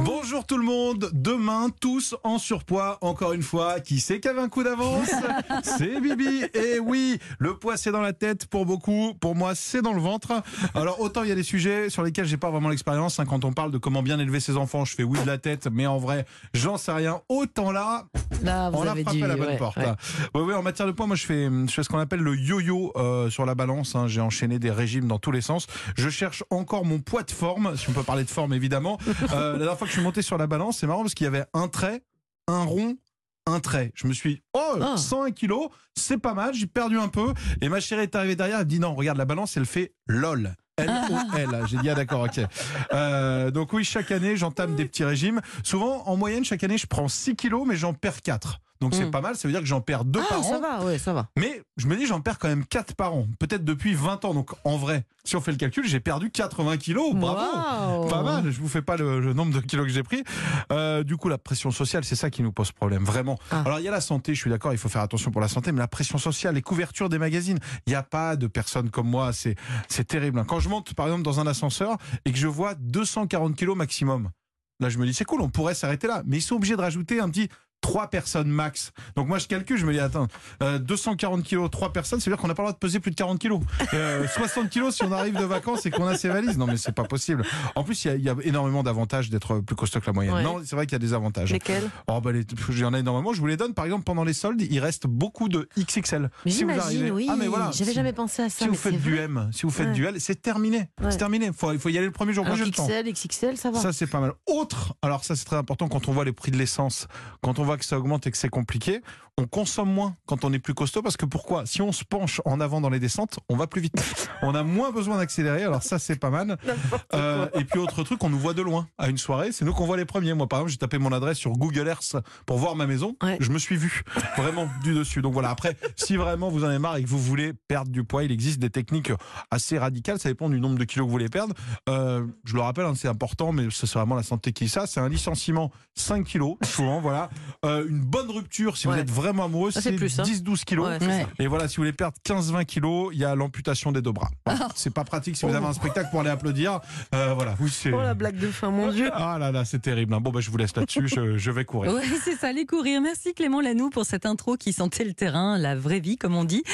Bonjour tout le monde. Demain, tous en surpoids. Encore une fois, qui sait qui avait un coup d'avance C'est Bibi. Et oui, le poids c'est dans la tête pour beaucoup. Pour moi, c'est dans le ventre. Alors autant il y a des sujets sur lesquels j'ai pas vraiment l'expérience. hein. Quand on parle de comment bien élever ses enfants, je fais oui de la tête, mais en vrai, j'en sais rien. Autant là, Là, vous on a avez frappé dit. à la bonne ouais, porte. ouais. oui, en matière de poids, moi je fais, je fais ce qu'on appelle le yo-yo euh, sur la balance. hein. J'ai enchaîné des régimes dans tous les sens. Je cherche encore mon poids de forme, si on peut parler de forme évidemment. Euh, la dernière fois que je suis monté sur la balance, c'est marrant parce qu'il y avait un trait, un rond. Un trait. Je me suis oh, Ah. 101 kilos, c'est pas mal, j'ai perdu un peu. Et ma chérie est arrivée derrière, elle me dit non, regarde la balance, elle fait LOL. L-O-L. J'ai dit, ah d'accord, ok. Euh, donc oui, chaque année, j'entame des petits régimes. Souvent, en moyenne, chaque année, je prends 6 kilos, mais j'en perds 4. Donc c'est Mm. pas mal, ça veut dire que j'en perds 2 Ah, par ça an. va, ouais, ça va. Mais je me dis, j'en perds quand même 4 par an. Peut-être depuis 20 ans. Donc en vrai, si on fait le calcul, j'ai perdu 80 kilos. Bravo! Waouh. Pas mal, je vous fais pas le, le nombre de kilos que j'ai pris. Euh, du coup, la pression sociale, c'est ça qui nous pose problème, vraiment. Ah. Alors, il y a la santé, je suis d'accord, il faut faire attention pour la santé, mais la pression sociale, les couvertures des magazines, il n'y a pas de personnes comme moi, c'est c'est terrible. hein. Quand je monte, par exemple, dans un ascenseur et que je vois 240 kilos maximum, là, je me dis, c'est cool, on pourrait s'arrêter là. Mais ils sont obligés de rajouter un petit. 3 personnes max. Donc moi je calcule, je me dis attends, euh, 240 kilos, 3 personnes, ça veut dire qu'on n'a pas le droit de peser plus de 40 kilos. Euh, 60 kilos si on arrive de vacances et qu'on a ses valises. Non mais c'est pas possible. En plus il y a- il y, a énormément d'avantages d'être plus costaud que la moyenne. Ouais. Non, c'est vrai qu'il y a des avantages. Lesquels? Oh bah les, j'en ai énormément. Je vous les donne. Par exemple, pendant les soldes, il reste beaucoup de XXL. Mais si vous arrivez, oui. ah mais voilà, J'avais si- jamais pensé à ça. Si vous faites du vrai. M, si vous faites Ouais. du L, c'est terminé. Ouais. C'est terminé. Faut, il faut y aller le premier jour. Moi Alors le temps. XL, XXL, ça va. Ça c'est pas mal. Autre, alors ça c'est très important quand on voit les prix de l'essence, quand on voit que ça augmente et que c'est compliqué, on consomme moins quand on est plus costaud parce que pourquoi? Si on se penche en avant dans les descentes, on va plus vite. on a moins besoin d'accélérer. Alors ça c'est pas mal. Euh, et puis autre truc, on nous voit de loin à une soirée, c'est nous qu'on voit les premiers. Moi par exemple, j'ai tapé mon adresse sur Google Earth pour voir ma maison, Ouais. je me suis vu vraiment du dessus. Donc voilà. Après, si vraiment vous en avez marre et que vous voulez perdre du poids, il existe des techniques assez radicales. Ça dépend du nombre de kilos que vous voulez perdre. Euh, je le rappelle, hein, c'est important, mais c'est vraiment la santé qui ça. C'est un licenciement 5 kilos, souvent, voilà. Euh, une bonne rupture, si vous êtes vraiment amoureux, c'est c'est plus, hein. 10-12 kilos. Ouais. Et voilà, si vous voulez perdre 15-20 kilos, il y a l'amputation des deux bras. Voilà. C'est pas pratique si vous avez un spectacle pour aller applaudir. Euh, voilà, oui, c'est. Oh la blague de fin, mon Dieu. Ah là là, c'est terrible. hein. Bon, bah, je vous laisse là-dessus, je, je vais courir. Oui, c'est ça, les courir. Merci Clément Lanoux pour cette intro qui sentait le terrain, la vraie vie, comme on dit.